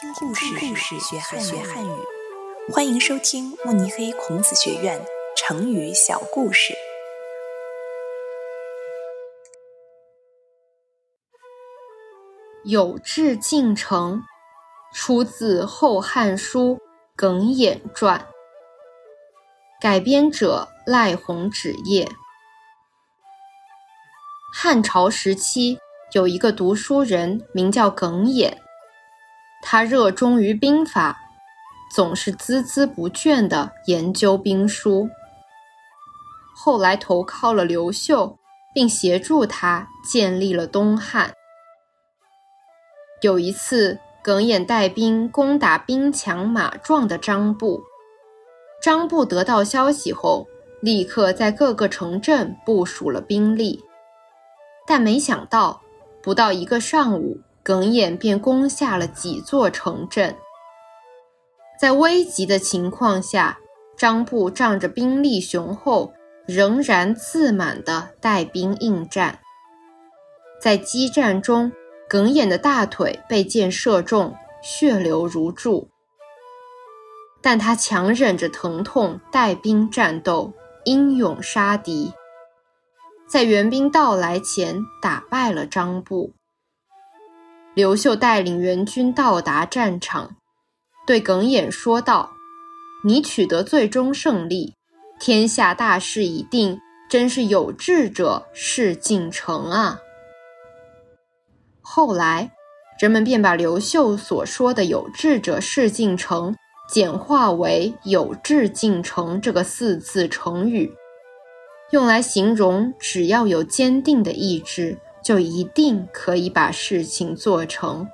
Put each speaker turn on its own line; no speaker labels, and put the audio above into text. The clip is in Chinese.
听故事学汉语，欢迎收听慕尼黑孔子学院成语小故事。
有志进城，出自《后汉书·耿弇传》，改编者赖弘纸业。汉朝时期，有一个读书人，名叫耿弇。他热衷于兵法，总是孜孜不倦地研究兵书。后来投靠了刘秀，并协助他建立了东汉。有一次，耿弇带兵攻打兵强马壮的张布，张布得到消息后，立刻在各个城镇部署了兵力，但没想到，不到一个上午。耿弇便攻下了几座城镇，在危急的情况下，张布仗着兵力雄厚，仍然自满地带兵应战。在激战中，耿弇的大腿被箭射中，血流如注，但他强忍着疼痛带兵战斗，英勇杀敌，在援兵到来前打败了张布。刘秀带领援军到达战场，对耿弇说道：“你取得最终胜利，天下大势已定，真是有志者事竟成啊！”后来，人们便把刘秀所说的“有志者事竟成”简化为“有志竟成”这个四字成语，用来形容只要有坚定的意志。就一定可以把事情做成。